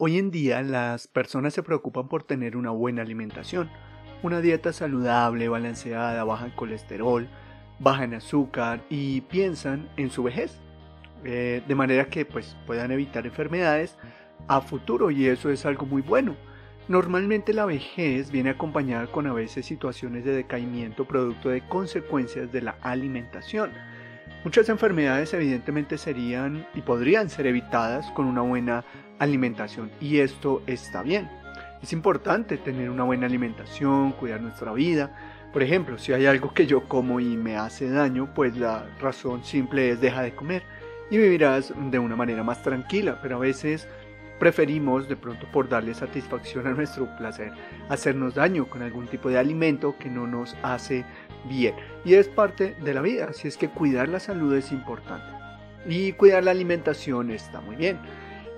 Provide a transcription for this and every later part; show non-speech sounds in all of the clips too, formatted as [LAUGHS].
Hoy en día las personas se preocupan por tener una buena alimentación, una dieta saludable, balanceada, baja en colesterol, baja en azúcar y piensan en su vejez, eh, de manera que pues, puedan evitar enfermedades a futuro y eso es algo muy bueno. Normalmente la vejez viene acompañada con a veces situaciones de decaimiento producto de consecuencias de la alimentación. Muchas enfermedades evidentemente serían y podrían ser evitadas con una buena alimentación. Y esto está bien. Es importante tener una buena alimentación, cuidar nuestra vida. Por ejemplo, si hay algo que yo como y me hace daño, pues la razón simple es deja de comer. Y vivirás de una manera más tranquila, pero a veces preferimos de pronto por darle satisfacción a nuestro placer hacernos daño con algún tipo de alimento que no nos hace bien. Y es parte de la vida así es que cuidar la salud es importante. Y cuidar la alimentación está muy bien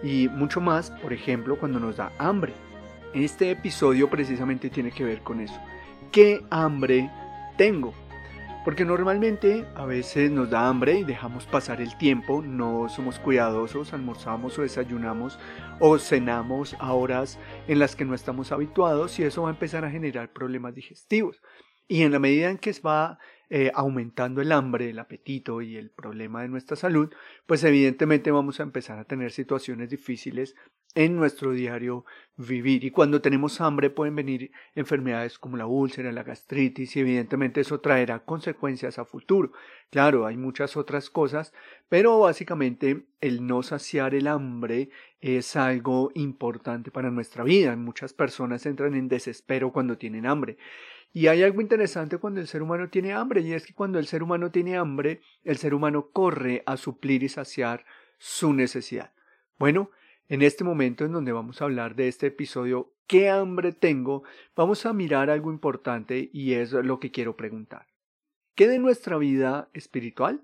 y mucho más por ejemplo cuando nos da hambre. Este episodio precisamente tiene que ver con eso. Qué hambre tengo porque normalmente a veces nos da hambre y dejamos pasar el tiempo, no somos cuidadosos, almorzamos o desayunamos o cenamos a horas en las que no estamos habituados y eso va a empezar a generar problemas digestivos. Y en la medida en que va eh, aumentando el hambre, el apetito y el problema de nuestra salud, pues evidentemente vamos a empezar a tener situaciones difíciles en nuestro diario vivir. Y cuando tenemos hambre pueden venir enfermedades como la úlcera, la gastritis y evidentemente eso traerá consecuencias a futuro. Claro, hay muchas otras cosas, pero básicamente el no saciar el hambre es algo importante para nuestra vida. Muchas personas entran en desespero cuando tienen hambre. Y hay algo interesante cuando el ser humano tiene hambre, y es que cuando el ser humano tiene hambre, el ser humano corre a suplir y saciar su necesidad. Bueno, en este momento en donde vamos a hablar de este episodio, ¿qué hambre tengo? Vamos a mirar algo importante y es lo que quiero preguntar. ¿Qué de nuestra vida espiritual?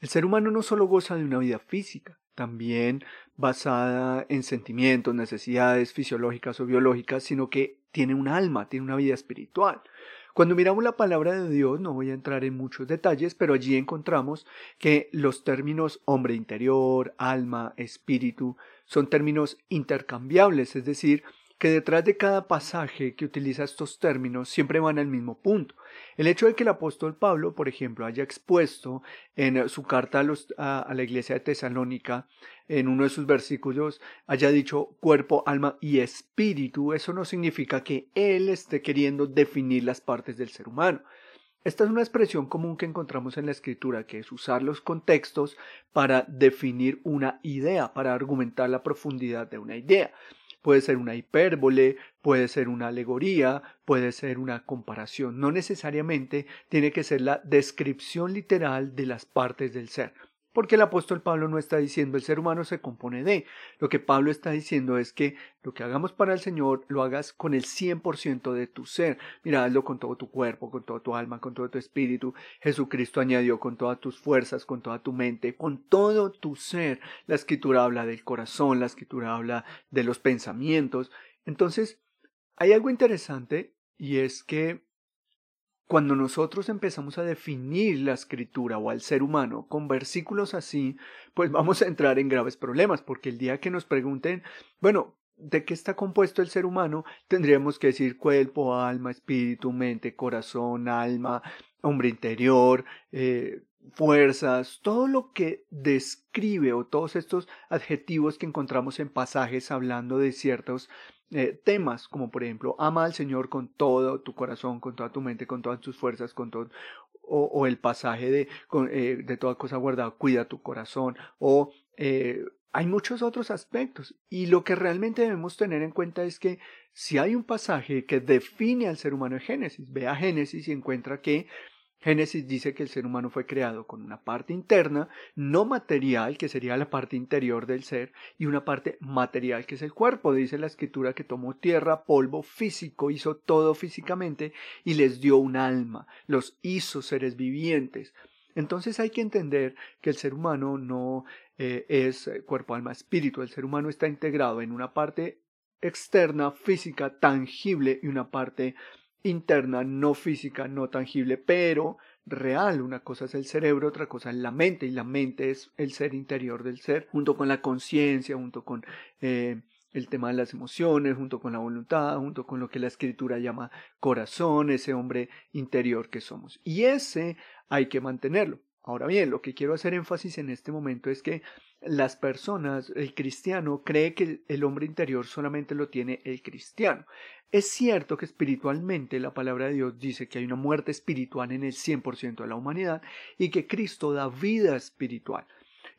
El ser humano no solo goza de una vida física, también basada en sentimientos, necesidades fisiológicas o biológicas, sino que tiene un alma, tiene una vida espiritual. Cuando miramos la palabra de Dios, no voy a entrar en muchos detalles, pero allí encontramos que los términos hombre interior, alma, espíritu, son términos intercambiables, es decir, que detrás de cada pasaje que utiliza estos términos siempre van al mismo punto. El hecho de que el apóstol Pablo, por ejemplo, haya expuesto en su carta a, la iglesia de Tesalónica, en uno de sus versículos, haya dicho cuerpo, alma y espíritu, eso no significa que él esté queriendo definir las partes del ser humano. Esta es una expresión común que encontramos en la escritura, que es usar los contextos para definir una idea, para argumentar la profundidad de una idea. Puede ser una hipérbole, puede ser una alegoría, puede ser una comparación. No necesariamente tiene que ser la descripción literal de las partes del ser. Porque el apóstol Pablo no está diciendo el ser humano se compone de. Lo que Pablo está diciendo es que lo que hagamos para el Señor lo hagas con el 100% de tu ser. Mira, hazlo con todo tu cuerpo, con todo tu alma, con todo tu espíritu. Jesucristo añadió con todas tus fuerzas, con toda tu mente, con todo tu ser. La escritura habla del corazón, la escritura habla de los pensamientos. Entonces, hay algo interesante y es que cuando nosotros empezamos a definir la escritura o al ser humano con versículos así, pues vamos a entrar en graves problemas, porque el día que nos pregunten, bueno, ¿de qué está compuesto el ser humano? Tendríamos que decir cuerpo, alma, espíritu, mente, corazón, alma, hombre interior, eh, fuerzas, todo lo que describe o todos estos adjetivos que encontramos en pasajes hablando de ciertos eh, temas como por ejemplo ama al Señor con todo tu corazón, con toda tu mente, con todas tus fuerzas, con todo o, el pasaje de, eh, de toda cosa guardada, cuida tu corazón o eh, hay muchos otros aspectos. Y lo que realmente debemos tener en cuenta es que si hay un pasaje que define al ser humano en Génesis, ve a Génesis y encuentra que Génesis dice que el ser humano fue creado con una parte interna, no material, que sería la parte interior del ser, y una parte material, que es el cuerpo. Dice la escritura que tomó tierra, polvo físico, hizo todo físicamente y les dio un alma, los hizo seres vivientes. Entonces hay que entender que el ser humano no eh, es cuerpo, alma, espíritu. El ser humano está integrado en una parte externa, física, tangible y una parte interna, no física, no tangible, pero real. Una cosa es el cerebro, otra cosa es la mente, y la mente es el ser interior del ser, junto con la conciencia, junto con eh, el tema de las emociones, junto con la voluntad, junto con lo que la escritura llama corazón, ese hombre interior que somos. Y ese hay que mantenerlo. Ahora bien, lo que quiero hacer énfasis en este momento es que las personas, el cristiano, cree que el hombre interior solamente lo tiene el cristiano. Es cierto que espiritualmente la palabra de Dios dice que hay una muerte espiritual en el 100% de la humanidad y que Cristo da vida espiritual.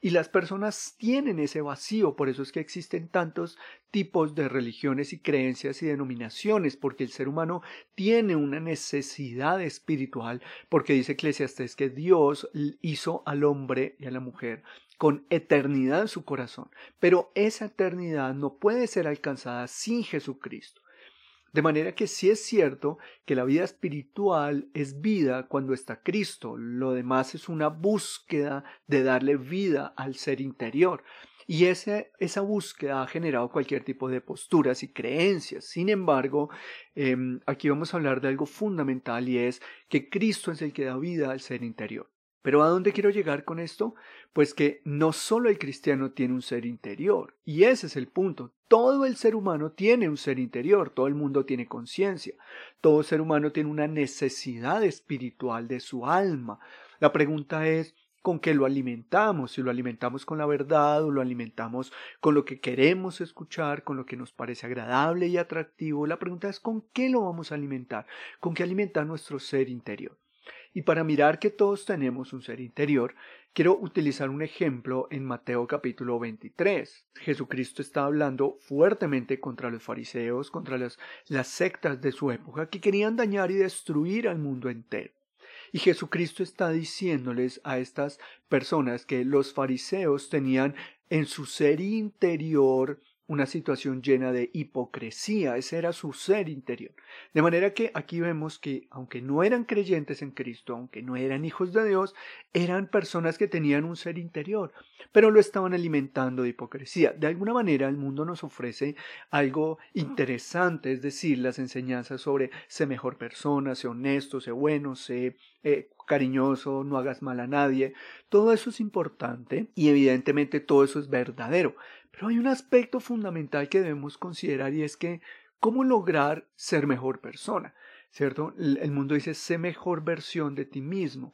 Y las personas tienen ese vacío, por eso es que existen tantos tipos de religiones y creencias y denominaciones, porque el ser humano tiene una necesidad espiritual, porque dice Eclesiastes que Dios hizo al hombre y a la mujer con eternidad en su corazón, pero esa eternidad no puede ser alcanzada sin Jesucristo. De manera que sí es cierto que la vida espiritual es vida cuando está Cristo, lo demás es una búsqueda de darle vida al ser interior. Y ese, esa búsqueda ha generado cualquier tipo de posturas y creencias. Sin embargo, em, aquí vamos a hablar de algo fundamental y es que Cristo es el que da vida al ser interior. Pero ¿a dónde quiero llegar con esto? Pues que no solo el cristiano tiene un ser interior, y ese es el punto. Todo el ser humano tiene un ser interior, todo el mundo tiene conciencia, todo ser humano tiene una necesidad espiritual de su alma. La pregunta es, ¿con qué lo alimentamos? Si lo alimentamos con la verdad o lo alimentamos con lo que queremos escuchar, con lo que nos parece agradable y atractivo. La pregunta es, ¿con qué lo vamos a alimentar? ¿Con qué alimentar nuestro ser interior? Y para mirar que todos tenemos un ser interior, quiero utilizar un ejemplo en Mateo capítulo 23. Jesucristo está hablando fuertemente contra los fariseos, contra las, las sectas de su época que querían dañar y destruir al mundo entero. Y Jesucristo está diciéndoles a estas personas que los fariseos tenían en su ser interior una situación llena de hipocresía, ese era su ser interior. De manera que aquí vemos que aunque no eran creyentes en Cristo, aunque no eran hijos de Dios, eran personas que tenían un ser interior, pero lo estaban alimentando de hipocresía. De alguna manera el mundo nos ofrece algo interesante, es decir, las enseñanzas sobre sé mejor persona, sé honesto, sé bueno, sé eh, cariñoso, no hagas mal a nadie. Todo eso es importante y evidentemente todo eso es verdadero. Pero hay un aspecto fundamental que debemos considerar y es que cómo lograr ser mejor persona, ¿cierto? El mundo dice, sé mejor versión de ti mismo.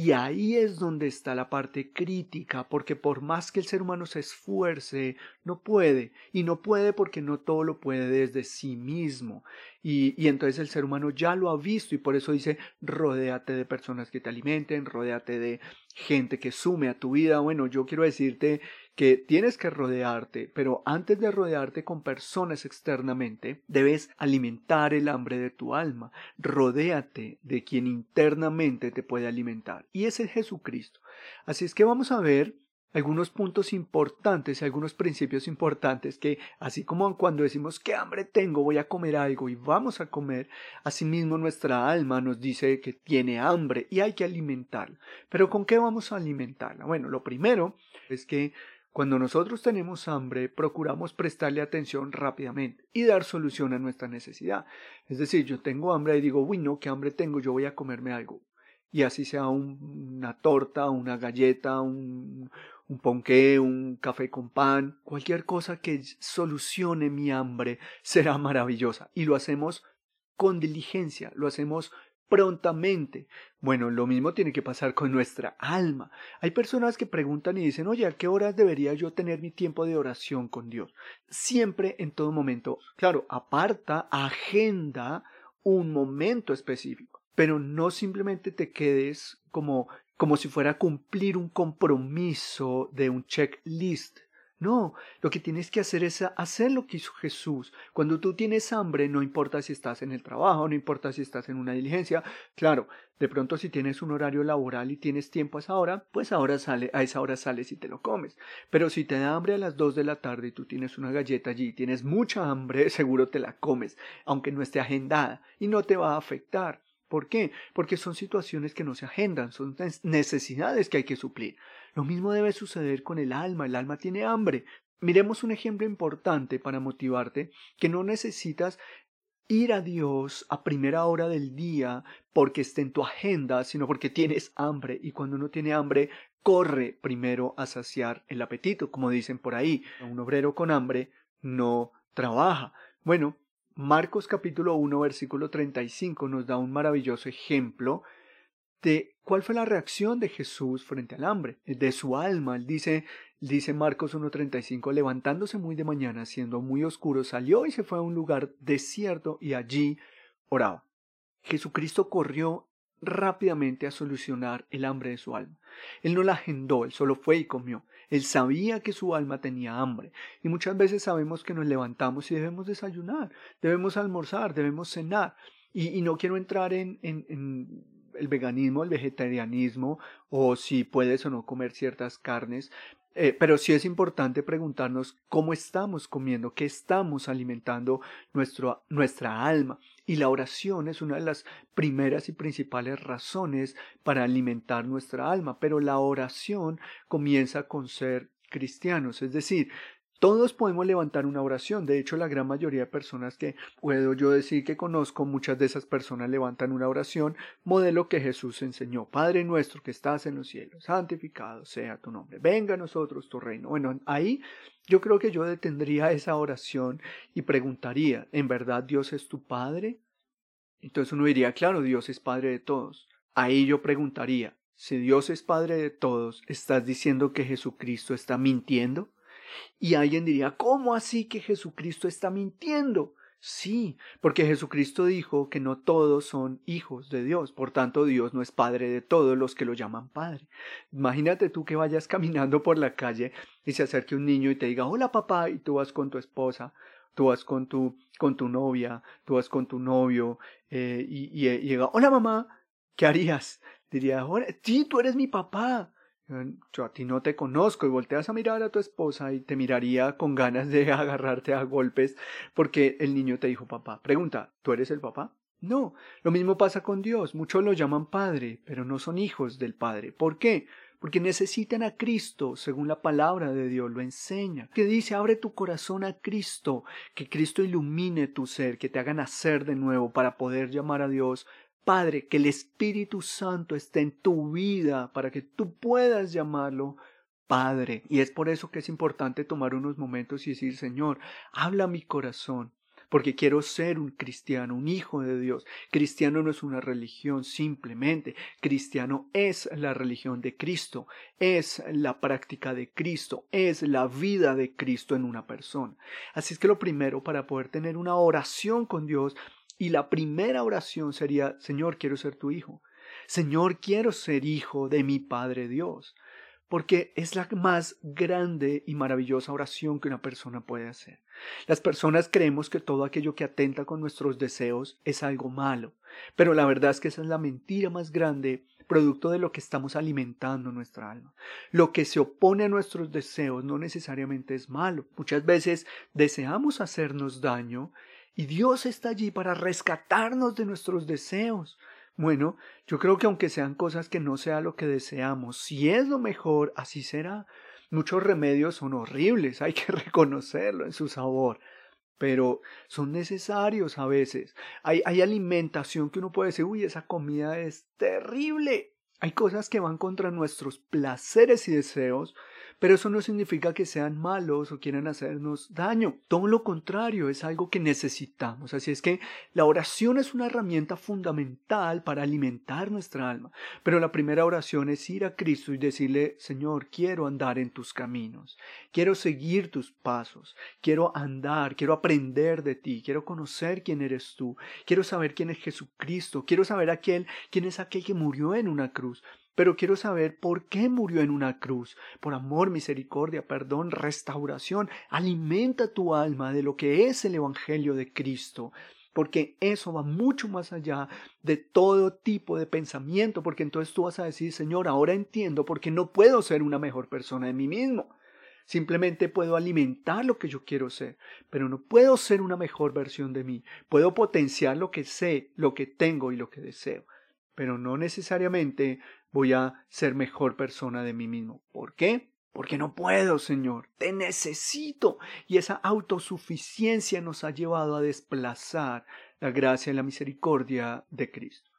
Y ahí es donde está la parte crítica, porque por más que el ser humano se esfuerce, no puede. Y no puede porque no todo lo puede desde sí mismo. Y, y entonces el ser humano ya lo ha visto y por eso dice, rodéate de personas que te alimenten, rodéate de gente que sume a tu vida. Bueno, yo quiero decirte que tienes que rodearte, pero antes de rodearte con personas externamente, debes alimentar el hambre de tu alma. Rodéate de quien internamente te puede alimentar. Y ese es Jesucristo. Así es que vamos a ver algunos puntos importantes, algunos principios importantes que, así como cuando decimos qué hambre tengo, voy a comer algo y vamos a comer, asimismo nuestra alma nos dice que tiene hambre y hay que alimentarla. Pero ¿con qué vamos a alimentarla? Bueno, lo primero es que cuando nosotros tenemos hambre, procuramos prestarle atención rápidamente y dar solución a nuestra necesidad. Es decir, yo tengo hambre y digo, uy, no, qué hambre tengo, yo voy a comerme algo. Y así sea una torta, una galleta, un, un ponqué, un café con pan, cualquier cosa que solucione mi hambre será maravillosa. Y lo hacemos con diligencia, lo hacemos prontamente. Bueno, lo mismo tiene que pasar con nuestra alma. Hay personas que preguntan y dicen, oye, ¿a qué horas debería yo tener mi tiempo de oración con Dios? Siempre, en todo momento. Claro, aparta, agenda un momento específico, pero no simplemente te quedes como, como si fuera cumplir un compromiso de un checklist no, lo que tienes que hacer es hacer lo que hizo Jesús. Cuando tú tienes hambre, no importa si estás en el trabajo, no importa si estás en una diligencia. Claro, de pronto si tienes un horario laboral y tienes tiempo a esa hora, pues ahora sale, a esa hora sales y te lo comes. Pero si te da hambre a las 2 de la tarde y tú tienes una galleta allí y tienes mucha hambre, [LAUGHS] seguro te la comes, aunque no esté agendada y no te va a afectar. ¿Por qué? Porque son situaciones que no se agendan, son necesidades que hay que suplir. Lo mismo debe suceder con el alma, el alma tiene hambre. Miremos un ejemplo importante para motivarte, que no necesitas ir a Dios a primera hora del día porque esté en tu agenda, sino porque tienes hambre y cuando uno tiene hambre corre primero a saciar el apetito, como dicen por ahí. Un obrero con hambre no trabaja. Bueno, Marcos capítulo 1 versículo 35 nos da un maravilloso ejemplo de cuál fue la reacción de Jesús frente al hambre, de su alma. Él dice, dice Marcos 1.35, levantándose muy de mañana, siendo muy oscuro, salió y se fue a un lugar desierto y allí oraba. Jesucristo corrió rápidamente a solucionar el hambre de su alma. Él no la agendó, él solo fue y comió. Él sabía que su alma tenía hambre. Y muchas veces sabemos que nos levantamos y debemos desayunar, debemos almorzar, debemos cenar. Y, no quiero entrar en, en el veganismo, el vegetarianismo, o si puedes o no comer ciertas carnes, eh, pero sí es importante preguntarnos cómo estamos comiendo, qué estamos alimentando nuestro, nuestra alma. Y la oración es una de las primeras y principales razones para alimentar nuestra alma. Pero la oración comienza con ser cristianos, es decir, todos podemos levantar una oración. De hecho, la gran mayoría de personas que puedo yo decir que conozco, muchas de esas personas levantan una oración, modelo que Jesús enseñó. Padre nuestro que estás en los cielos, santificado sea tu nombre. Venga a nosotros tu reino. Bueno, ahí yo creo que yo detendría esa oración y preguntaría, ¿en verdad Dios es tu Padre? Entonces uno diría, claro, Dios es Padre de todos. Ahí yo preguntaría, si Dios es Padre de todos, ¿estás diciendo que Jesucristo está mintiendo? Y alguien diría, ¿cómo así que Jesucristo está mintiendo? Sí, porque Jesucristo dijo que no todos son hijos de Dios, por tanto Dios no es padre de todos los que lo llaman padre. Imagínate tú que vayas caminando por la calle y se acerque un niño y te diga, hola papá, y tú vas con tu esposa, tú vas con tu, con tu novia, tú vas con tu novio, eh, y, y, llega, hola mamá, ¿qué harías? Diría, sí, tú eres mi papá yo a ti no te conozco y volteas a mirar a tu esposa y te miraría con ganas de [LAUGHS] agarrarte a golpes porque el niño te dijo papá. Pregunta, ¿tú eres el papá? No, lo mismo pasa con Dios. Muchos lo llaman Padre, pero no son hijos del Padre. ¿Por qué? Porque necesitan a Cristo, según la palabra de Dios lo enseña. Que dice, abre tu corazón a Cristo, que Cristo ilumine tu ser, que te haga nacer de nuevo para poder llamar a Dios Padre, que el Espíritu Santo esté en tu vida para que tú puedas llamarlo Padre. Y es por eso que es importante tomar unos momentos y decir, Señor, habla mi corazón, porque quiero ser un cristiano, un hijo de Dios. Cristiano no es una religión simplemente, cristiano es la religión de Cristo, es la práctica de Cristo, es la vida de Cristo en una persona. Así es que lo primero para poder tener una oración con Dios y la primera oración sería, Señor, quiero ser tu hijo. Señor, quiero ser hijo de mi Padre Dios. Porque es la más grande y maravillosa oración que una persona puede hacer. Las personas creemos que todo aquello que atenta con nuestros deseos es algo malo, pero la verdad es que esa es la mentira más grande producto de lo que estamos alimentando nuestra alma. Lo que se opone a nuestros deseos no necesariamente es malo. Muchas veces deseamos hacernos daño y Dios está allí para rescatarnos de nuestros deseos. Bueno, yo creo que aunque sean cosas que no sea lo que deseamos, si es lo mejor, así será. Muchos remedios son horribles, [LAUGHS] hay que reconocerlo en su sabor, pero son necesarios a veces. Hay, hay alimentación que uno puede decir, uy, esa comida es terrible. Hay cosas que van contra nuestros placeres y deseos, pero eso no significa que sean malos o quieran hacernos daño. Todo lo contrario, es algo que necesitamos. Así es que la oración es una herramienta fundamental para alimentar nuestra alma. Pero la primera oración es ir a Cristo y decirle, Señor, quiero andar en tus caminos, quiero seguir tus pasos, quiero andar, quiero aprender de ti, quiero conocer quién eres tú, quiero saber quién es Jesucristo, quiero saber aquel, quién es aquel que murió en una cruz pero quiero saber por qué murió en una cruz. Por amor, misericordia, perdón, restauración. Alimenta tu alma de lo que es el Evangelio de Cristo porque eso va mucho más allá de todo tipo de pensamiento, porque entonces tú vas a decir, Señor, ahora entiendo porque no puedo ser una mejor persona de mí mismo. Simplemente puedo alimentar lo que yo quiero ser, pero no puedo ser una mejor versión de mí. Puedo potenciar lo que sé, lo que tengo y lo que deseo, pero no necesariamente voy a ser mejor persona de mí mismo. ¿Por qué? Porque no puedo, Señor, te necesito. Y esa autosuficiencia nos ha llevado a desplazar la gracia y la misericordia de Cristo.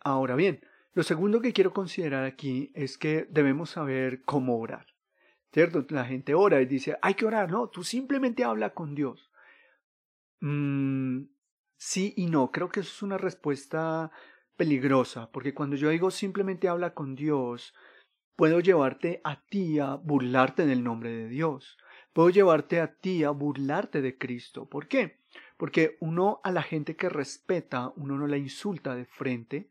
Ahora bien, lo segundo que quiero considerar aquí es que debemos saber cómo orar. ¿cierto? La gente ora y dice, hay que orar, no, tú simplemente habla con Dios. Mm, sí y no, creo que eso es una respuesta peligrosa, porque cuando yo digo simplemente habla con Dios, puedo llevarte a ti a burlarte del nombre de Dios, puedo llevarte a ti a burlarte de Cristo. ¿Por qué? Porque uno a la gente que respeta, uno no la insulta de frente,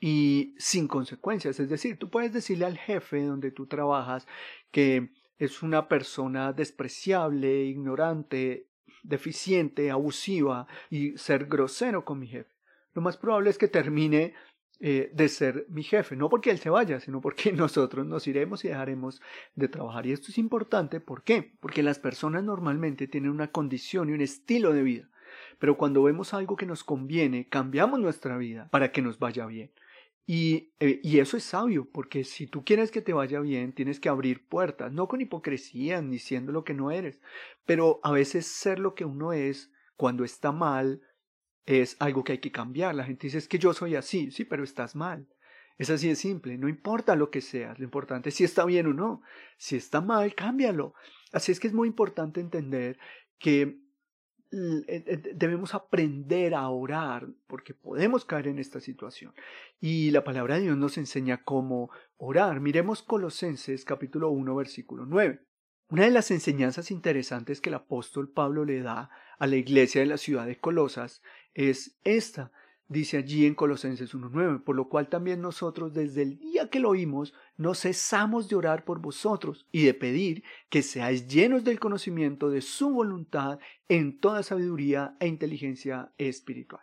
y sin consecuencias. Es decir, tú puedes decirle al jefe donde tú trabajas que es una persona despreciable, ignorante, deficiente, abusiva y ser grosero con mi jefe. Lo más probable es que termine eh, de ser mi jefe, no porque él se vaya, sino porque [LAUGHS] nosotros nos iremos y dejaremos de trabajar. Y esto es importante, ¿por qué? Porque las personas normalmente tienen una condición y un estilo de vida, pero cuando vemos algo que nos conviene, cambiamos nuestra vida para que nos vaya bien. Eh, y, eso es sabio, porque si tú quieres que te vaya bien, tienes que abrir puertas, no con hipocresía ni siendo lo que no eres, pero a veces ser lo que uno es cuando está mal es algo que hay que cambiar. La gente dice es que yo soy así, sí, pero estás mal. Es así de simple, no importa lo que seas, lo importante es si está bien o no. Si está mal, cámbialo. Así es que es muy importante entender que eh, eh, debemos aprender a orar porque podemos caer en esta situación. Y la palabra de Dios nos enseña cómo orar. Miremos Colosenses capítulo 1 versículo 9. Una de las enseñanzas interesantes que el apóstol Pablo le da a la iglesia de la ciudad de Colosas es esta dice allí en Colosenses 1.9, por lo cual también nosotros desde el día que lo oímos no cesamos de orar por vosotros y de pedir que seáis llenos del conocimiento de su voluntad en toda sabiduría e inteligencia espiritual.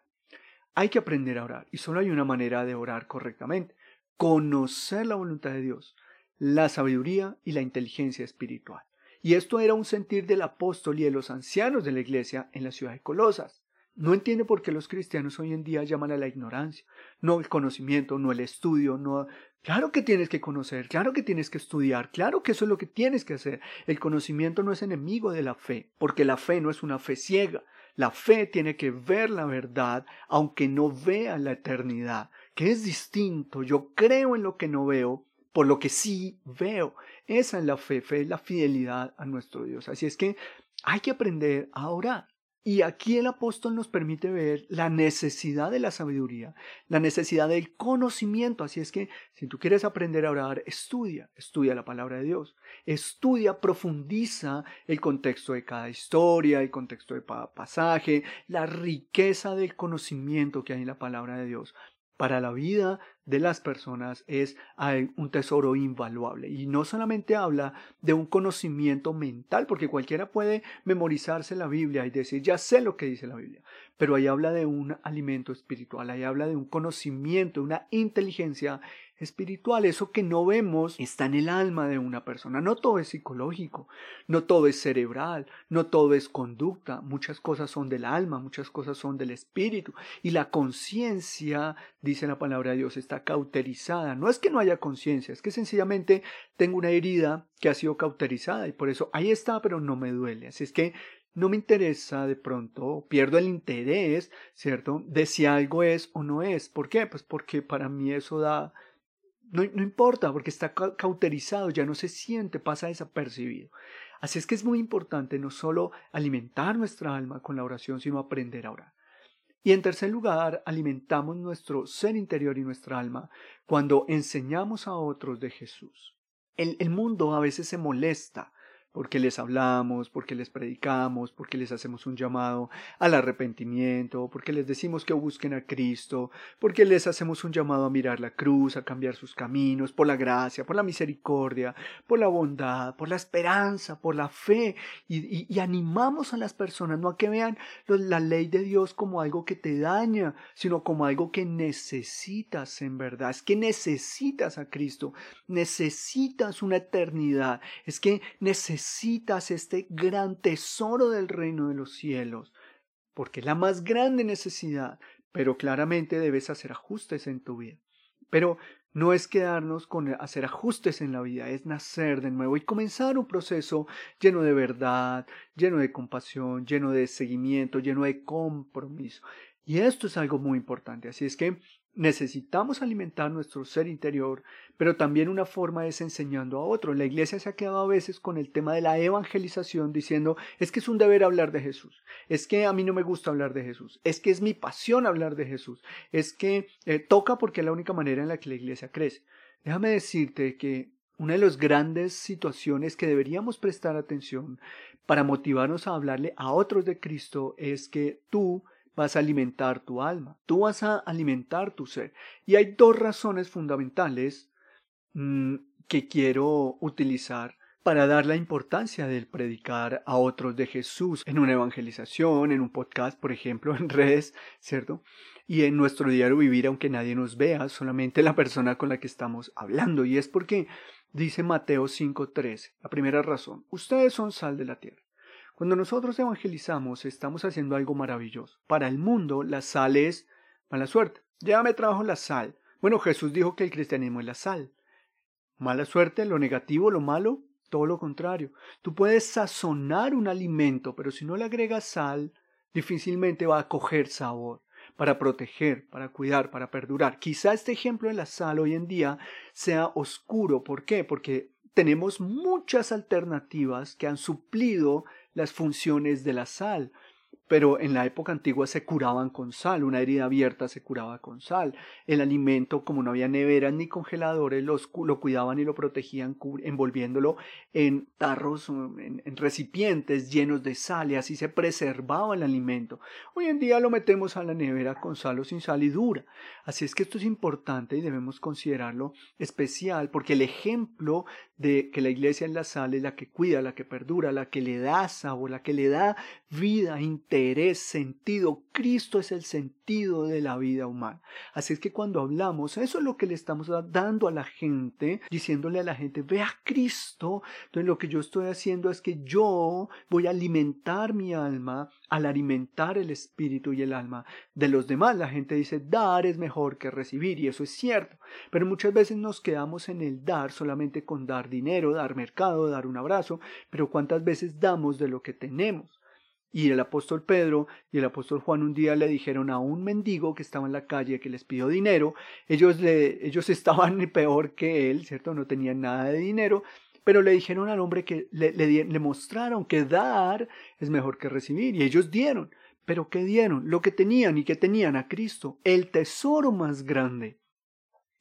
Hay que aprender a orar y solo hay una manera de orar correctamente, conocer la voluntad de Dios, la sabiduría y la inteligencia espiritual. Y esto era un sentir del apóstol y de los ancianos de la iglesia en la ciudad de Colosas. No entiende por qué los cristianos hoy en día llaman a la ignorancia, no el conocimiento, no el estudio, no... Claro que tienes que conocer, claro que tienes que estudiar, claro que eso es lo que tienes que hacer. El conocimiento no es enemigo de la fe, porque la fe no es una fe ciega. La fe tiene que ver la verdad, aunque no vea la eternidad, que es distinto. Yo creo en lo que no veo, por lo que sí veo. Esa es la fe, fe es la fidelidad a nuestro Dios. Así es que hay que aprender a orar. Y aquí el apóstol nos permite ver la necesidad de la sabiduría, la necesidad del conocimiento. Así es que si tú quieres aprender a orar, estudia, estudia la palabra de Dios, estudia, profundiza el contexto de cada historia, el contexto de cada pasaje, la riqueza del conocimiento que hay en la palabra de Dios para la vida de las personas es un tesoro invaluable. Y no solamente habla de un conocimiento mental, porque cualquiera puede memorizarse la Biblia y decir, ya sé lo que dice la Biblia, pero ahí habla de un alimento espiritual, ahí habla de un conocimiento, una inteligencia espiritual. Eso que no vemos está en el alma de una persona. No todo es psicológico, no todo es cerebral, no todo es conducta. Muchas cosas son del alma, muchas cosas son del espíritu. Y la conciencia, dice la palabra de Dios, está cauterizada. No es que no haya conciencia, es que sencillamente tengo una herida que ha sido cauterizada y por eso ahí está, pero no me duele. Así es que no me interesa de pronto, pierdo el interés, ¿cierto? De si algo es o no es. ¿Por qué? Pues porque para mí eso da no, importa porque está cauterizado, ya no se siente, pasa desapercibido. Así es que es muy importante no solo alimentar nuestra alma con la oración, sino aprender a orar. Y en tercer lugar, alimentamos nuestro ser interior y nuestra alma cuando enseñamos a otros de Jesús. el mundo a veces se molesta porque les hablamos, porque les predicamos, porque les hacemos un llamado al arrepentimiento, porque les decimos que busquen a Cristo, porque les hacemos un llamado a mirar la cruz, a cambiar sus caminos, por la gracia, por la misericordia, por la bondad, por la esperanza, por la fe, y, animamos a las personas no a que vean la ley de Dios como algo que te daña, sino como algo que necesitas en verdad, es que necesitas a Cristo, necesitas una eternidad, es que necesitas necesitas este gran tesoro del reino de los cielos, porque es la más grande necesidad, pero claramente debes hacer ajustes en tu vida. Pero no es quedarnos con hacer ajustes en la vida, es nacer de nuevo y comenzar un proceso lleno de verdad, lleno de compasión, lleno de seguimiento, lleno de compromiso. Y esto es algo muy importante. Así es que necesitamos alimentar nuestro ser interior, pero también una forma es enseñando a otros. La iglesia se ha quedado a veces con el tema de la evangelización diciendo, es que es un deber hablar de Jesús, es que a mí no me gusta hablar de Jesús, es que es mi pasión hablar de Jesús, es que eh, toca porque es la única manera en la que la iglesia crece. Déjame decirte que una de las grandes situaciones que deberíamos prestar atención para motivarnos a hablarle a otros de Cristo es que tú vas a alimentar tu alma, tú vas a alimentar tu ser. Y hay dos razones fundamentales mm, que quiero utilizar para dar la importancia del predicar a otros de Jesús en una evangelización, en un podcast, por ejemplo, [LAUGHS] en redes, ¿cierto? Y en nuestro diario vivir, aunque nadie nos vea, solamente la persona con la que estamos hablando. Y es porque dice Mateo 5:13, la primera razón, ustedes son sal de la tierra. Cuando nosotros evangelizamos, estamos haciendo algo maravilloso. Para el mundo, la sal es mala suerte. Ya me trabajo la sal. Bueno, Jesús dijo que el cristianismo es la sal. Mala suerte, lo negativo, lo malo, todo lo contrario. Tú puedes sazonar un alimento, pero si no le agregas sal, difícilmente va a coger sabor para proteger, para cuidar, para perdurar. Quizá este ejemplo de la sal hoy en día sea oscuro. ¿Por qué? Porque tenemos muchas alternativas que han suplido las funciones de la sal pero en la época antigua se curaban con sal, una herida abierta se curaba con sal. El alimento, como no había neveras ni congeladores, los, lo cuidaban y lo protegían envolviéndolo en tarros, en, en, recipientes llenos de sal y así se preservaba el alimento. Hoy en día lo metemos a la nevera con sal o sin sal y dura. Así es que esto es importante y debemos considerarlo especial porque el ejemplo de que la iglesia es la sal es la que cuida, la que perdura, la que le da sabor, la que le da vida, interés, sentido. Cristo es el sentido de la vida humana. Así es que cuando hablamos, eso es lo que le estamos dando a la gente, diciéndole a la gente, ve a Cristo. Entonces lo que yo estoy haciendo es que yo voy a alimentar mi alma al alimentar el espíritu y el alma de los demás. La gente dice, dar es mejor que recibir y eso es cierto. Pero muchas veces nos quedamos en el dar solamente con dar dinero, dar mercado, dar un abrazo, pero ¿cuántas veces damos de lo que tenemos? Y el apóstol Pedro y el apóstol Juan un día le dijeron a un mendigo que estaba en la calle que les pidió dinero, ellos, le, ellos [LAUGHS] estaban peor que él, ¿cierto? No tenían nada de dinero, pero le dijeron al hombre que le, le, le mostraron que dar es mejor que recibir, y ellos dieron. ¿Pero qué dieron? Lo que tenían y que tenían a Cristo, el tesoro más grande.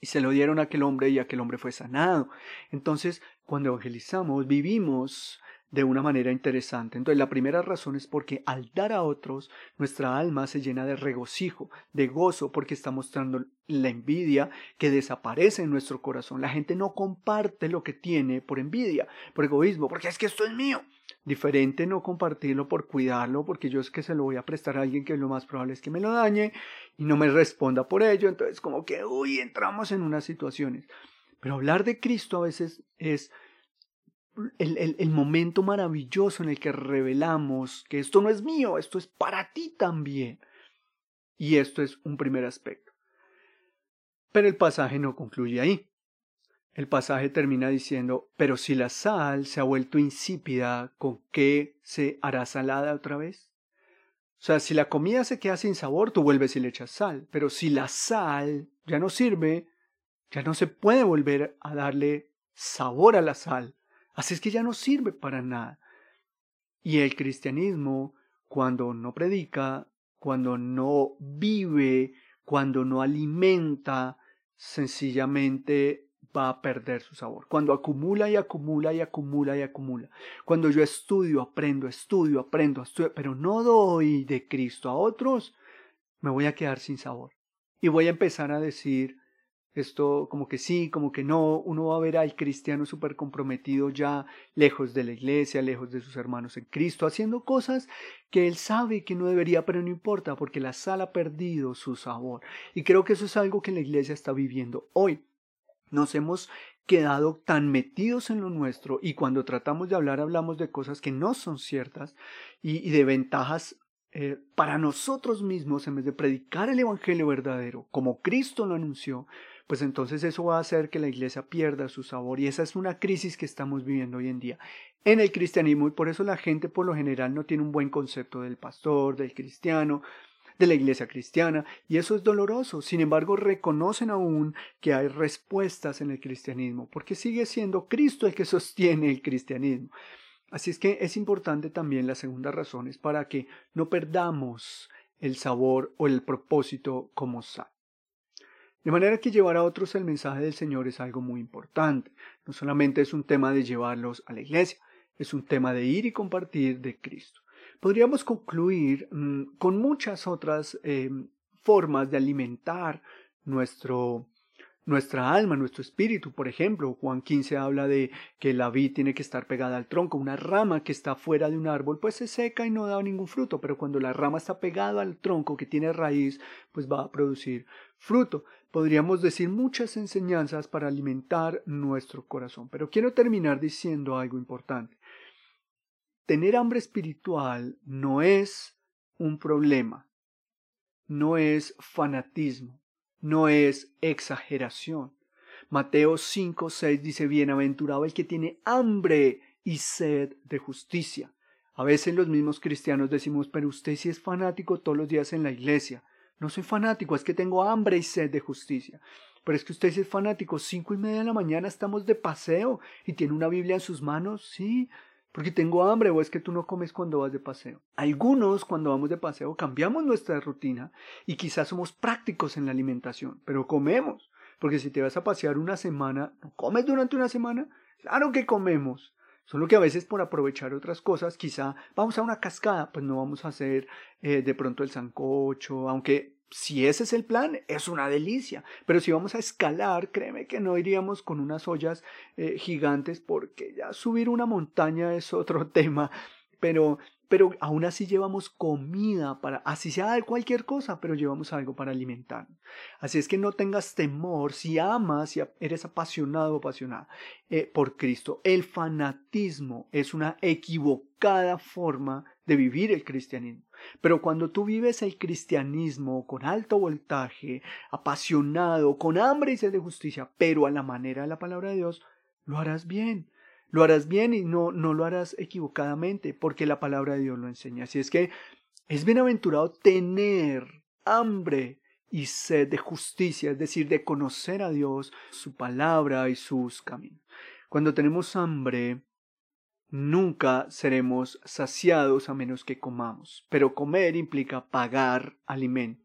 Y se lo dieron a aquel hombre y aquel hombre fue sanado. Entonces, cuando evangelizamos, vivimos de una manera interesante. Entonces, la primera razón es porque al dar a otros, nuestra alma se llena de regocijo, de gozo, porque está mostrando la envidia que desaparece en nuestro corazón. La gente no comparte lo que tiene por envidia, por egoísmo, porque es que esto es mío. Diferente no compartirlo por cuidarlo, porque yo es que se lo voy a prestar a alguien que lo más probable es que me lo dañe y no me responda por ello. Entonces, como que, uy, entramos en unas situaciones. Pero hablar de Cristo a veces es el, momento maravilloso en el que revelamos que esto no es mío, esto es para ti también. Y esto es un primer aspecto. Pero el pasaje no concluye ahí. El pasaje termina diciendo, pero si la sal se ha vuelto insípida, ¿con qué se hará salada otra vez? O sea, si la comida se queda sin sabor, tú vuelves y le echas sal. Pero si la sal ya no sirve, ya no se puede volver a darle sabor a la sal. Así es que ya no sirve para nada. Y el cristianismo, cuando no predica, cuando no vive, cuando no alimenta, sencillamente va a perder su sabor. Cuando acumula y acumula y acumula y acumula. Cuando yo estudio, aprendo, estudio, aprendo, estudio, pero no doy de Cristo a otros, me voy a quedar sin sabor. Y voy a empezar a decir, esto como que sí, como que no, uno va a ver al cristiano súper comprometido ya lejos de la iglesia, lejos de sus hermanos en Cristo, haciendo cosas que él sabe que no debería, pero no importa, porque la sal ha perdido su sabor. Y creo que eso es algo que la iglesia está viviendo hoy. Nos hemos quedado tan metidos en lo nuestro y cuando tratamos de hablar hablamos de cosas que no son ciertas y, de ventajas eh, para nosotros mismos en vez de predicar el Evangelio verdadero como Cristo lo anunció, pues entonces eso va a hacer que la iglesia pierda su sabor y esa es una crisis que estamos viviendo hoy en día en el cristianismo y por eso la gente por lo general no tiene un buen concepto del pastor, del cristiano, de la iglesia cristiana, y eso es doloroso. Sin embargo, reconocen aún que hay respuestas en el cristianismo, porque sigue siendo Cristo el que sostiene el cristianismo. Así es que es importante también las segundas razones para que no perdamos el sabor o el propósito como sal. De manera que llevar a otros el mensaje del Señor es algo muy importante. No solamente es un tema de llevarlos a la iglesia, es un tema de ir y compartir de Cristo. Podríamos concluir mm, con muchas otras eh, formas de alimentar nuestro, nuestra alma, nuestro espíritu. Por ejemplo, Juan 15 habla de que la vid tiene que estar pegada al tronco. Una rama que está fuera de un árbol pues se seca y no da ningún fruto, pero cuando la rama está pegada al tronco que tiene raíz, pues va a producir fruto. Podríamos decir muchas enseñanzas para alimentar nuestro corazón, pero quiero terminar diciendo algo importante. Tener hambre espiritual no es un problema, no es fanatismo, no es exageración. Mateo 5, 6 dice, bienaventurado el que tiene hambre y sed de justicia. A veces los mismos cristianos decimos, pero usted sí es fanático todos los días en la iglesia. No soy fanático, es que tengo hambre y sed de justicia. Pero es que usted es fanático, cinco y media de la mañana estamos de paseo y tiene una Biblia en sus manos, sí, porque tengo hambre o es que tú no comes cuando vas de paseo. Algunos cuando vamos de paseo cambiamos nuestra rutina y quizás somos prácticos en la alimentación, pero comemos, porque si te vas a pasear una semana, ¿no comes durante una semana? Claro que comemos. Solo que a veces por aprovechar otras cosas, quizá vamos a una cascada, pues no vamos a hacer eh, de pronto el sancocho, aunque si ese es el plan, es una delicia. Pero si vamos a escalar, créeme que no iríamos con unas ollas eh, gigantes porque ya subir una montaña es otro [LAUGHS] tema. Pero pero aún así llevamos comida para, así sea cualquier cosa, pero llevamos algo para alimentarnos. Así es que no tengas temor si amas, si eres apasionado o apasionada eh, por Cristo. El fanatismo es una equivocada forma de vivir el cristianismo. Pero cuando tú vives el cristianismo con alto voltaje, apasionado, con hambre y sed de justicia, pero a la manera de la palabra de Dios, lo harás bien lo harás bien y no, no lo harás equivocadamente, porque la palabra de Dios lo enseña. Así es que es bienaventurado tener hambre y sed de justicia, es decir, de conocer a Dios, su palabra y sus caminos. Cuando tenemos hambre, nunca seremos saciados a menos que comamos, pero comer implica pagar alimento.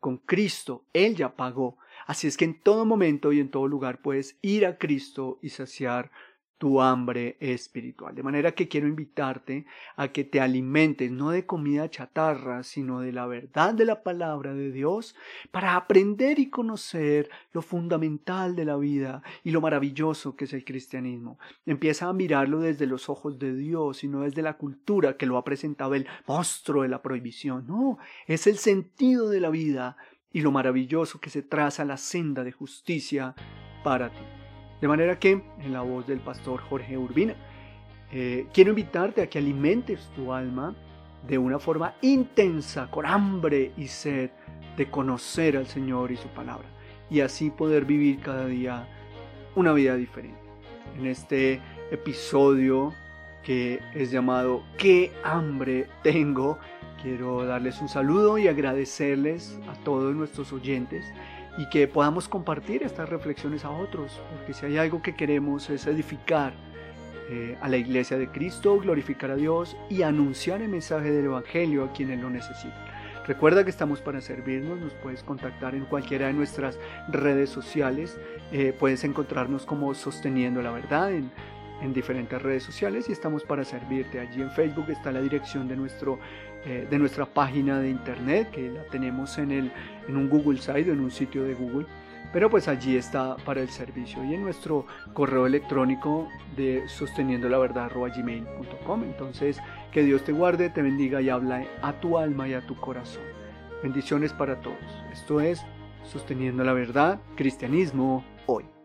Con Cristo, Él ya pagó. Así es que en todo momento y en todo lugar puedes ir a Cristo y saciar tu hambre espiritual. De manera que quiero invitarte a que te alimentes no de comida chatarra, sino de la verdad de la palabra de Dios para aprender y conocer lo fundamental de la vida y lo maravilloso que es el cristianismo. Empieza a mirarlo desde los ojos de Dios y no desde la cultura que lo ha presentado el monstruo de la prohibición. No, es el sentido de la vida y lo maravilloso que se traza la senda de justicia para ti. De manera que, en la voz del pastor Jorge Urbina, eh, quiero invitarte a que alimentes tu alma de una forma intensa, con hambre y sed de conocer al Señor y su palabra, y así poder vivir cada día una vida diferente. En este episodio que es llamado ¿Qué hambre tengo? Quiero darles un saludo y agradecerles a todos nuestros oyentes y que podamos compartir estas reflexiones a otros, porque si hay algo que queremos es edificar eh, a la iglesia de Cristo, glorificar a Dios y anunciar el mensaje del Evangelio a quienes lo necesitan. Recuerda que estamos para servirnos, nos puedes contactar en cualquiera de nuestras redes sociales, eh, puedes encontrarnos como Sosteniendo la Verdad en, en diferentes redes sociales y estamos para servirte. Allí en Facebook está la dirección de nuestro eh, de nuestra página de internet, que la tenemos en, el, en un Google Site, en un sitio de Google. Pero pues allí está para el servicio y en nuestro correo electrónico de sosteniendo la verdad gmail.com. Entonces, que Dios te guarde, te bendiga y habla a tu alma y a tu corazón. Bendiciones para todos. Esto es Sosteniendo la verdad, cristianismo hoy.